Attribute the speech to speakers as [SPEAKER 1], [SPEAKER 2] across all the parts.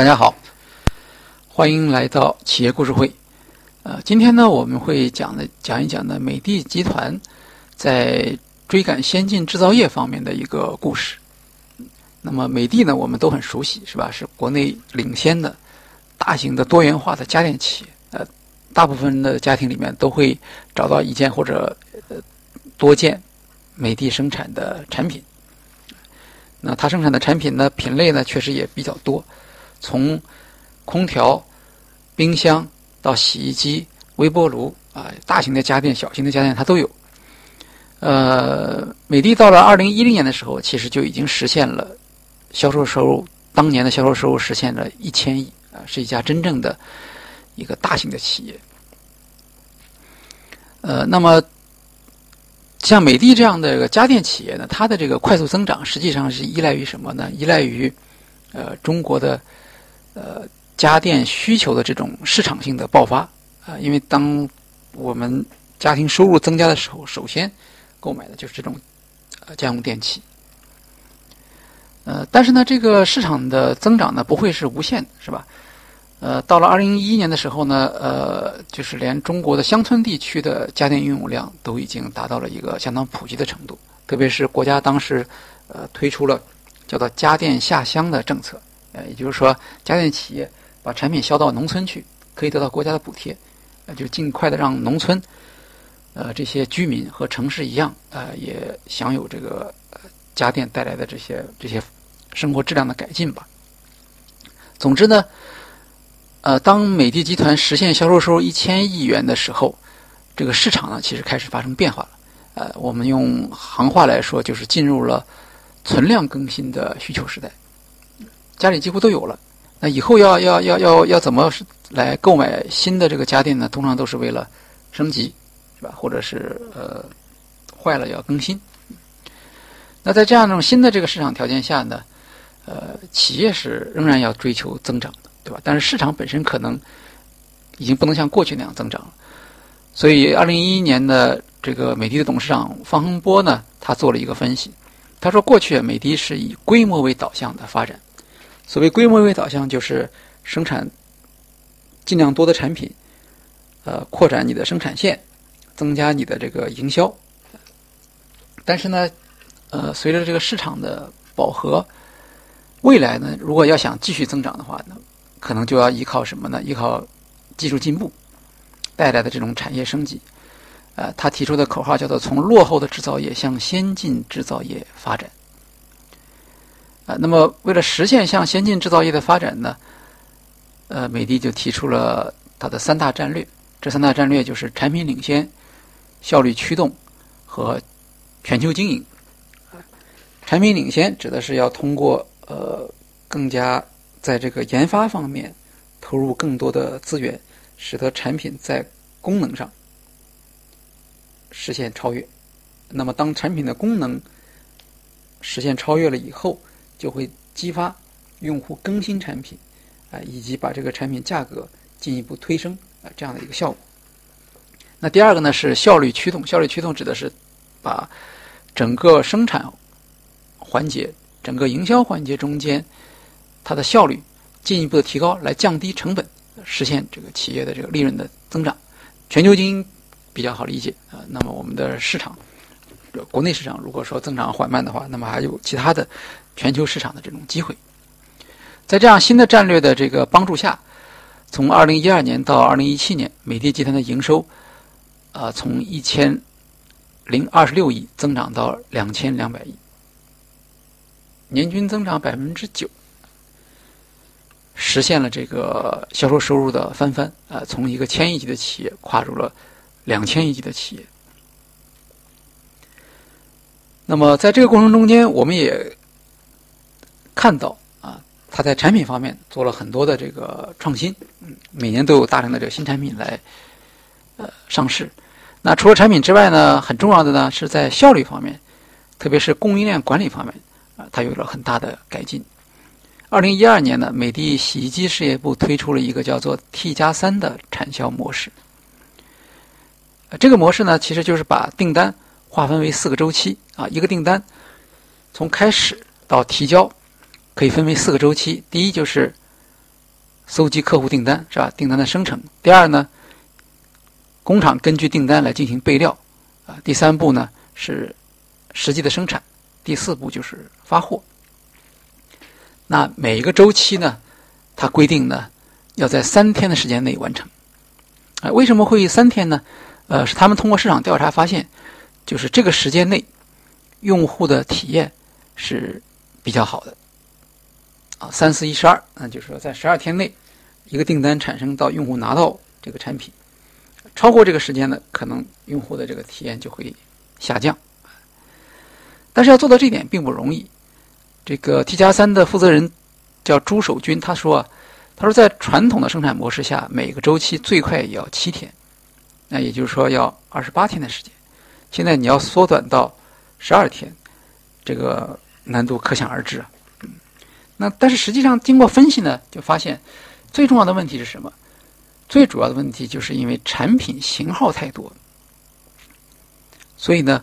[SPEAKER 1] 大家好，欢迎来到企业故事会。呃，今天呢，我们会讲的讲一讲呢，美的集团在追赶先进制造业方面的一个故事。那么，美的呢，我们都很熟悉，是吧？是国内领先的大型的多元化的家电企业。呃，大部分的家庭里面都会找到一件或者呃多件美的生产的产品。那它生产的产品呢，品类呢，确实也比较多。从空调、冰箱到洗衣机、微波炉啊，大型的家电、小型的家电它都有。呃，美的到了二零一零年的时候，其实就已经实现了销售收入，当年的销售收入实现了一千亿啊，是一家真正的一个大型的企业。呃，那么像美的这样的一个家电企业呢，它的这个快速增长实际上是依赖于什么呢？依赖于呃中国的。呃，家电需求的这种市场性的爆发啊，因为当我们家庭收入增加的时候，首先购买的就是这种呃家用电器。呃，但是呢，这个市场的增长呢不会是无限的，是吧？呃，到了二零一一年的时候呢，呃，就是连中国的乡村地区的家电应用量都已经达到了一个相当普及的程度，特别是国家当时呃推出了叫做家电下乡的政策。呃，也就是说，家电企业把产品销到农村去，可以得到国家的补贴，呃，就尽快的让农村，呃，这些居民和城市一样，呃，也享有这个家电带来的这些这些生活质量的改进吧。总之呢，呃，当美的集团实现销售收入一千亿元的时候，这个市场呢，其实开始发生变化了。呃，我们用行话来说，就是进入了存量更新的需求时代。家里几乎都有了，那以后要要要要要怎么来购买新的这个家电呢？通常都是为了升级，是吧？或者是呃坏了要更新。那在这样一种新的这个市场条件下呢，呃，企业是仍然要追求增长的，对吧？但是市场本身可能已经不能像过去那样增长了。所以，二零一一年的这个美的的董事长方洪波呢，他做了一个分析，他说，过去美的是以规模为导向的发展。所谓规模为导向，就是生产尽量多的产品，呃，扩展你的生产线，增加你的这个营销。但是呢，呃，随着这个市场的饱和，未来呢，如果要想继续增长的话呢，可能就要依靠什么呢？依靠技术进步带来的这种产业升级。呃，他提出的口号叫做“从落后的制造业向先进制造业发展”。那么，为了实现向先进制造业的发展呢，呃，美的就提出了它的三大战略。这三大战略就是产品领先、效率驱动和全球经营。产品领先指的是要通过呃更加在这个研发方面投入更多的资源，使得产品在功能上实现超越。那么，当产品的功能实现超越了以后，就会激发用户更新产品，啊，以及把这个产品价格进一步推升啊，这样的一个效果。那第二个呢是效率驱动，效率驱动指的是把整个生产环节、整个营销环节中间它的效率进一步的提高，来降低成本，实现这个企业的这个利润的增长。全球经营比较好理解啊，那么我们的市场，国内市场如果说增长缓慢的话，那么还有其他的。全球市场的这种机会，在这样新的战略的这个帮助下，从二零一二年到二零一七年，美的集团的营收，啊，从一千零二十六亿增长到两千两百亿，年均增长百分之九，实现了这个销售收入的翻番，啊，从一个千亿级的企业跨入了两千亿级的企业。那么在这个过程中间，我们也。看到啊，他在产品方面做了很多的这个创新，嗯，每年都有大量的这个新产品来呃上市。那除了产品之外呢，很重要的呢是在效率方面，特别是供应链管理方面啊，它有了很大的改进。二零一二年呢，美的洗衣机事业部推出了一个叫做 T 加三的产销模式。这个模式呢，其实就是把订单划分为四个周期啊，一个订单从开始到提交。可以分为四个周期，第一就是搜集客户订单，是吧？订单的生成。第二呢，工厂根据订单来进行备料，啊。第三步呢是实际的生产。第四步就是发货。那每一个周期呢，它规定呢要在三天的时间内完成。啊，为什么会三天呢？呃，是他们通过市场调查发现，就是这个时间内，用户的体验是比较好的。啊，三四一十二，那就是说在十二天内，一个订单产生到用户拿到这个产品，超过这个时间呢，可能用户的这个体验就会下降。但是要做到这一点并不容易。这个 T 加三的负责人叫朱守军，他说啊：“他说在传统的生产模式下，每个周期最快也要七天。”那也就是说要二十八天的时间，现在你要缩短到十二天，这个难度可想而知啊。那但是实际上经过分析呢，就发现最重要的问题是什么？最主要的问题就是因为产品型号太多，所以呢，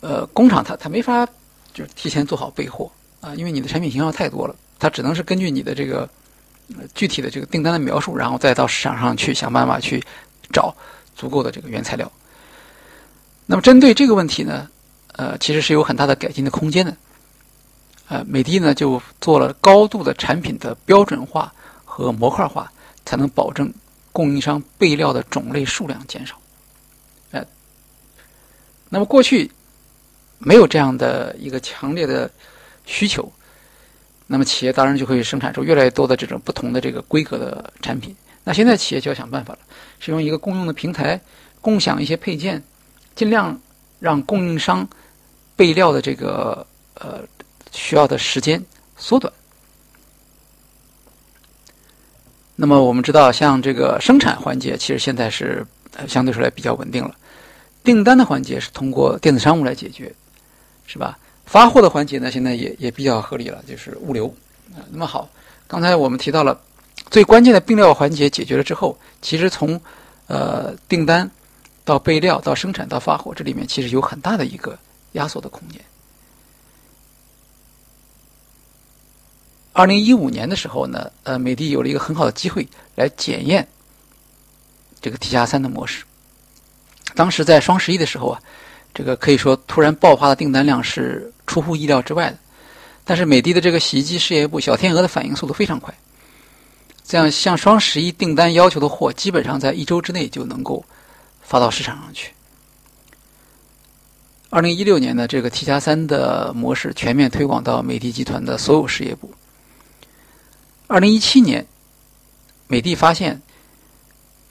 [SPEAKER 1] 呃，工厂它它没法就是提前做好备货啊，因为你的产品型号太多了，它只能是根据你的这个具体的这个订单的描述，然后再到市场上去想办法去找。足够的这个原材料。那么针对这个问题呢，呃，其实是有很大的改进的空间的。呃，美的呢就做了高度的产品的标准化和模块化，才能保证供应商备料的种类数量减少。呃，那么过去没有这样的一个强烈的需求，那么企业当然就会生产出越来越多的这种不同的这个规格的产品。那现在企业就要想办法了，使用一个共用的平台，共享一些配件，尽量让供应商备料的这个呃需要的时间缩短。那么我们知道，像这个生产环节，其实现在是相对说来比较稳定了。订单的环节是通过电子商务来解决，是吧？发货的环节呢，现在也也比较合理了，就是物流啊。那么好，刚才我们提到了。最关键的并料环节解决了之后，其实从呃订单到备料到生产到发货，这里面其实有很大的一个压缩的空间。二零一五年的时候呢，呃，美的有了一个很好的机会来检验这个 T 加三的模式。当时在双十一的时候啊，这个可以说突然爆发的订单量是出乎意料之外的。但是美的的这个洗衣机事业部小天鹅的反应速度非常快。这样，像双十一订单要求的货，基本上在一周之内就能够发到市场上去。二零一六年的这个 T 加三的模式全面推广到美的集团的所有事业部。二零一七年，美的发现，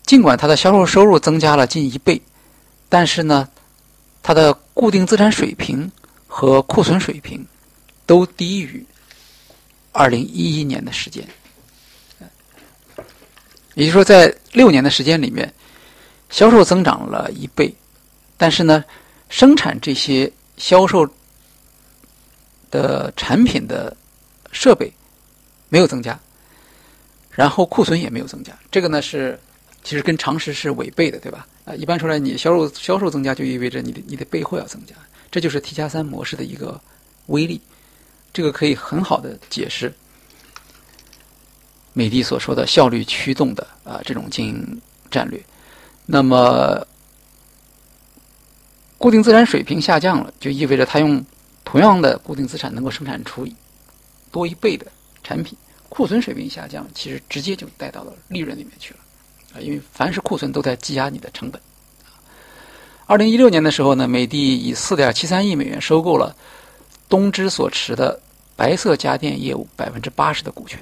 [SPEAKER 1] 尽管它的销售收入增加了近一倍，但是呢，它的固定资产水平和库存水平都低于二零一一年的时间。也就是说，在六年的时间里面，销售增长了一倍，但是呢，生产这些销售的产品的设备没有增加，然后库存也没有增加。这个呢是其实跟常识是违背的，对吧？啊，一般说来，你销售销售增加就意味着你的你的备货要增加，这就是 T 加三模式的一个威力。这个可以很好的解释。美的所说的效率驱动的啊这种经营战略，那么固定资产水平下降了，就意味着它用同样的固定资产能够生产出多一倍的产品。库存水平下降，其实直接就带到了利润里面去了啊，因为凡是库存都在积压你的成本。二零一六年的时候呢，美的以四点七三亿美元收购了东芝所持的白色家电业务百分之八十的股权。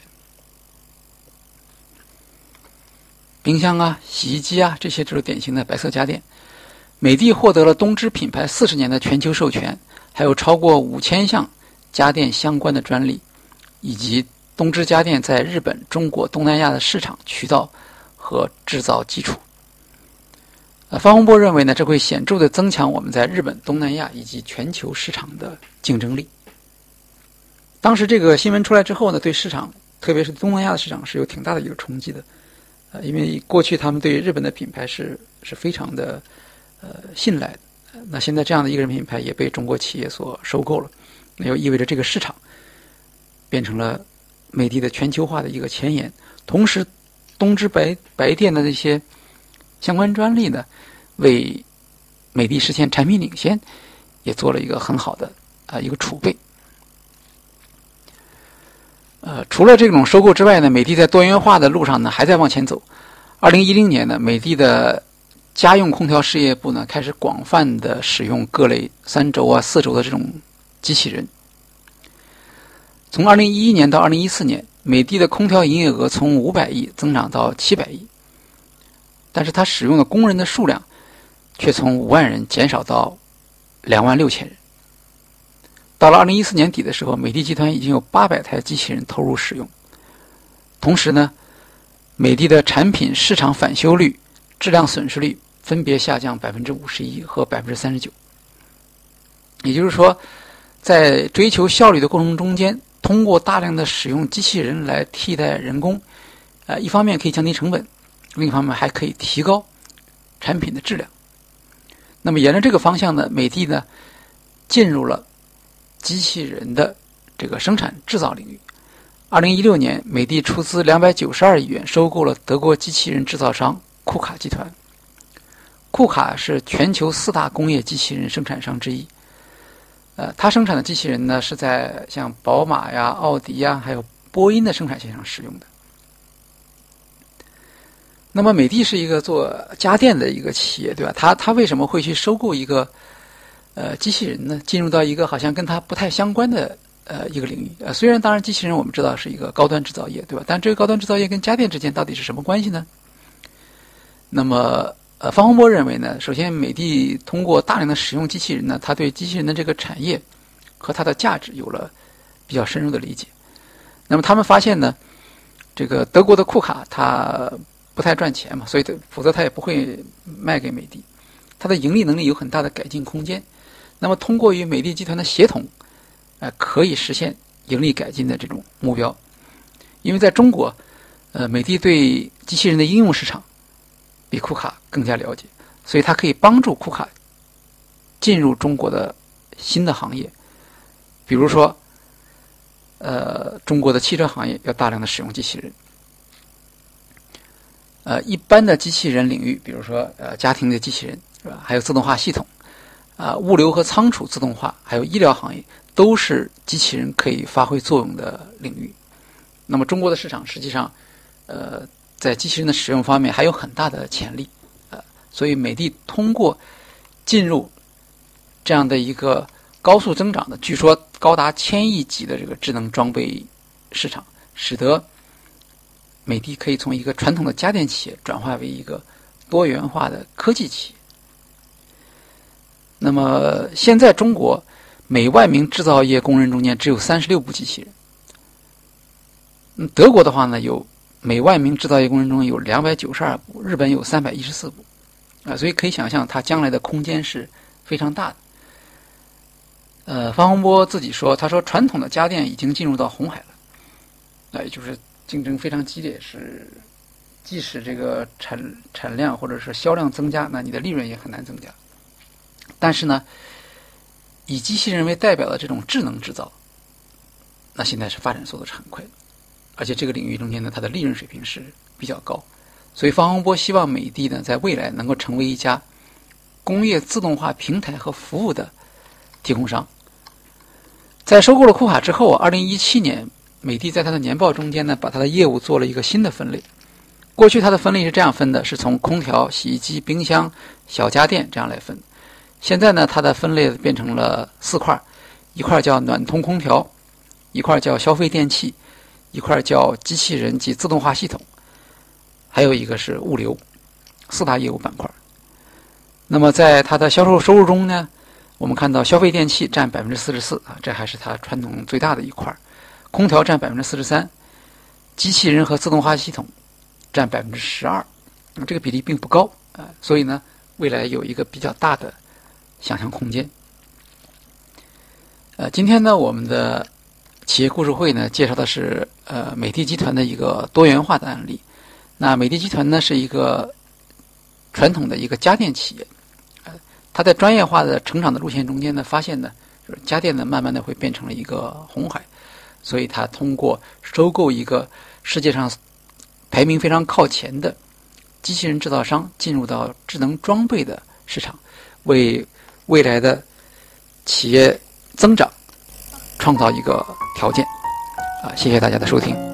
[SPEAKER 1] 冰箱啊、洗衣机啊，这些就是典型的白色家电。美的获得了东芝品牌四十年的全球授权，还有超过五千项家电相关的专利，以及东芝家电在日本、中国、东南亚的市场渠道和制造基础。呃，方洪波认为呢，这会显著的增强我们在日本、东南亚以及全球市场的竞争力。当时这个新闻出来之后呢，对市场，特别是东南亚的市场是有挺大的一个冲击的。呃，因为过去他们对日本的品牌是是非常的呃信赖的，那现在这样的一个人品牌也被中国企业所收购了，那就意味着这个市场变成了美的的全球化的一个前沿，同时东芝白白电的那些相关专利呢，为美的实现产品领先，也做了一个很好的啊一个储备。呃，除了这种收购之外呢，美的在多元化的路上呢还在往前走。二零一零年呢，美的的家用空调事业部呢开始广泛的使用各类三轴啊、四轴的这种机器人。从二零一一年到二零一四年，美的的空调营业额从五百亿增长到七百亿，但是它使用的工人的数量却从五万人减少到两万六千人。到了二零一四年底的时候，美的集团已经有八百台机器人投入使用。同时呢，美的的产品市场返修率、质量损失率分别下降百分之五十一和百分之三十九。也就是说，在追求效率的过程中间。通过大量的使用机器人来替代人工，呃，一方面可以降低成本，另一方面还可以提高产品的质量。那么，沿着这个方向呢，美的呢进入了机器人的这个生产制造领域。二零一六年，美的出资两百九十二亿元收购了德国机器人制造商库卡集团。库卡是全球四大工业机器人生产商之一。呃，它生产的机器人呢，是在像宝马呀、奥迪呀，还有波音的生产线上使用的。那么，美的是一个做家电的一个企业，对吧？它它为什么会去收购一个呃机器人呢？进入到一个好像跟它不太相关的呃一个领域？呃，虽然当然机器人我们知道是一个高端制造业，对吧？但这个高端制造业跟家电之间到底是什么关系呢？那么。呃，方洪波认为呢，首先美的通过大量的使用机器人呢，他对机器人的这个产业和它的价值有了比较深入的理解。那么他们发现呢，这个德国的库卡它不太赚钱嘛，所以它否则它也不会卖给美的。它的盈利能力有很大的改进空间。那么通过与美的集团的协同，呃，可以实现盈利改进的这种目标。因为在中国，呃，美的对机器人的应用市场。比库卡更加了解，所以它可以帮助库卡进入中国的新的行业，比如说，呃，中国的汽车行业要大量的使用机器人，呃，一般的机器人领域，比如说呃，家庭的机器人是吧？还有自动化系统，啊，物流和仓储自动化，还有医疗行业，都是机器人可以发挥作用的领域。那么，中国的市场实际上，呃。在机器人的使用方面还有很大的潜力，呃，所以美的通过进入这样的一个高速增长的，据说高达千亿级的这个智能装备市场，使得美的可以从一个传统的家电企业转化为一个多元化的科技企业。那么现在中国每万名制造业工人中间只有三十六部机器人，嗯，德国的话呢有。每万名制造业工人中有两百九十二部，日本有三百一十四部，啊，所以可以想象它将来的空间是非常大的。呃，方洪波自己说，他说传统的家电已经进入到红海了，那也就是竞争非常激烈，是即使这个产产量或者是销量增加，那你的利润也很难增加。但是呢，以机器人为代表的这种智能制造，那现在是发展速度是很快的。而且这个领域中间呢，它的利润水平是比较高，所以方洪波希望美的呢，在未来能够成为一家工业自动化平台和服务的提供商。在收购了库卡之后啊，二零一七年，美的在它的年报中间呢，把它的业务做了一个新的分类。过去它的分类是这样分的，是从空调、洗衣机、冰箱、小家电这样来分。现在呢，它的分类变成了四块，一块叫暖通空调，一块叫消费电器。一块叫机器人及自动化系统，还有一个是物流，四大业务板块。那么在它的销售收入中呢，我们看到消费电器占百分之四十四啊，这还是它传统最大的一块空调占百分之四十三，机器人和自动化系统占百分之十二，那么这个比例并不高啊，所以呢，未来有一个比较大的想象空间。呃，今天呢，我们的。企业故事会呢，介绍的是呃美的集团的一个多元化的案例。那美的集团呢是一个传统的一个家电企业，呃，它在专业化的成长的路线中间呢，发现呢，就是家电呢慢慢的会变成了一个红海，所以它通过收购一个世界上排名非常靠前的机器人制造商进入到智能装备的市场，为未来的企业增长创造一个条件。啊，谢谢大家的收听。